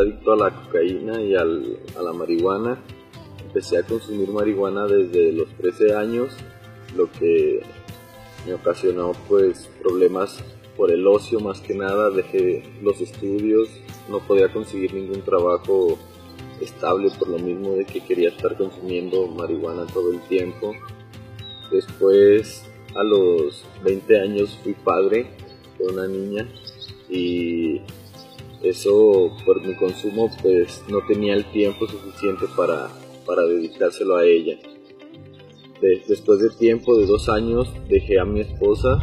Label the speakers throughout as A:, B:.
A: adicto a la cocaína y a la marihuana. Empecé a consumir marihuana desde los 13 años, lo que me ocasionó pues problemas por el ocio más que nada, dejé los estudios, no podía conseguir ningún trabajo estable por lo mismo de que quería estar consumiendo marihuana todo el tiempo. Después a los 20 años fui padre de una niña y eso por mi consumo pues no tenía el tiempo suficiente para, para dedicárselo a ella. después de tiempo de dos años dejé a mi esposa.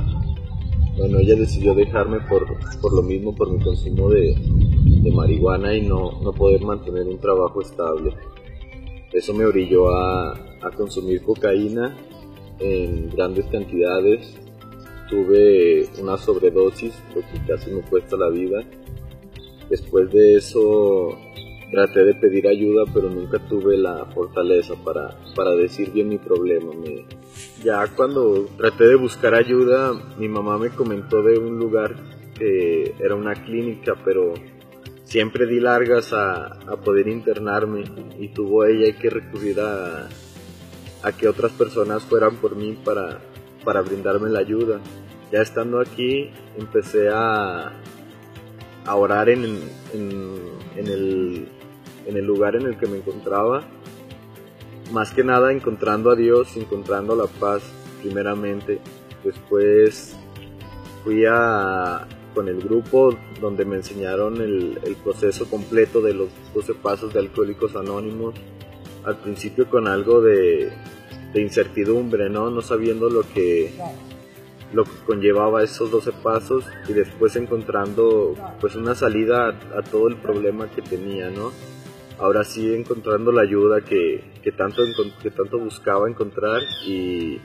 A: Bueno, ella decidió dejarme por, por lo mismo, por mi consumo de, de marihuana y no, no, poder mantener un trabajo estable. Eso me orilló a, a consumir cocaína en grandes cantidades. Tuve una sobredosis, lo que casi me cuesta la vida Después de eso traté de pedir ayuda, pero nunca tuve la fortaleza para, para decir bien mi problema. ya cuando traté de buscar ayuda, mi mamá me comentó de un lugar que era una clínica, pero siempre di largas a, a poder internarme y tuvo ella que recurrir a, a que otras personas fueran por mí para, para brindarme la ayuda. Ya estando aquí, empecé a, a orar en, en, el, en el lugar en el que me encontraba. Más que nada encontrando a Dios, encontrando la paz primeramente. Después fui a, con el grupo donde me enseñaron el, proceso completo de los 12 pasos de Alcohólicos Anónimos. Al principio con algo de, de incertidumbre, ¿no? No sabiendo lo que, lo que conllevaba esos 12 pasos y después encontrando pues una salida a, todo el problema que tenía, ¿no? Ahora sí encontrando la ayuda que, que, tanto, que tanto buscaba encontrar y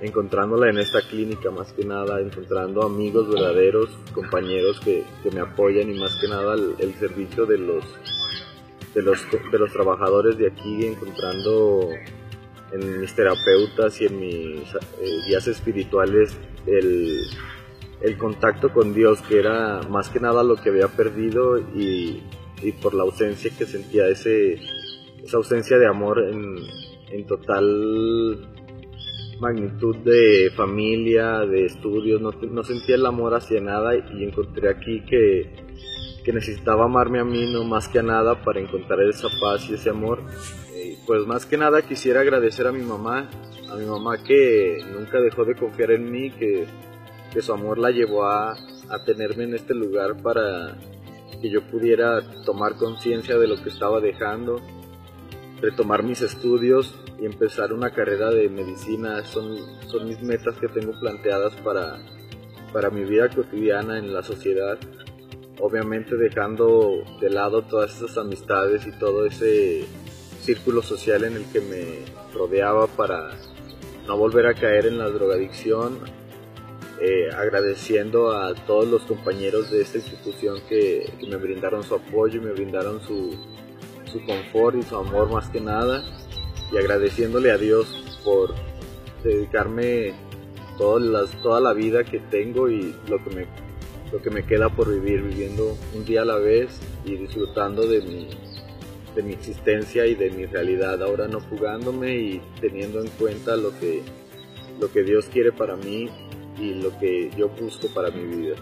A: encontrándola en esta clínica más que nada, encontrando amigos verdaderos, compañeros que, que me apoyan y más que nada el, servicio de los, de los, de los trabajadores de aquí, encontrando en mis terapeutas y en mis eh, guías espirituales el, el, contacto con Dios, que era más que nada lo que había perdido y, y por la ausencia que sentía, ese, esa ausencia de amor en, en total magnitud de familia, de estudios, no, no, sentía el amor hacia nada y encontré aquí que, que necesitaba amarme a mí no más que a nada para encontrar esa paz y ese amor. Pues más que nada quisiera agradecer a mi mamá a mi mamá que nunca dejó de confiar en mí, que, que su amor la llevó a, a, tenerme en este lugar para que yo pudiera tomar conciencia de lo que estaba dejando, retomar mis estudios y empezar una carrera de medicina. Son, son mis metas que tengo planteadas para, para mi vida cotidiana en la sociedad. Obviamente dejando de lado todas esas amistades y todo ese círculo social en el que me rodeaba para no volver a caer en la drogadicción, eh, agradeciendo a todos los compañeros de esta institución que, me brindaron su apoyo y me brindaron su, su, confort y su amor más que nada, y agradeciéndole a Dios por dedicarme toda la vida que tengo y lo que, me, lo que me queda por vivir, viviendo un día a la vez y disfrutando de mi, de mi existencia y de mi realidad, ahora no jugándome y teniendo en cuenta lo que, lo que Dios quiere para mí y lo que yo busco para mi vida.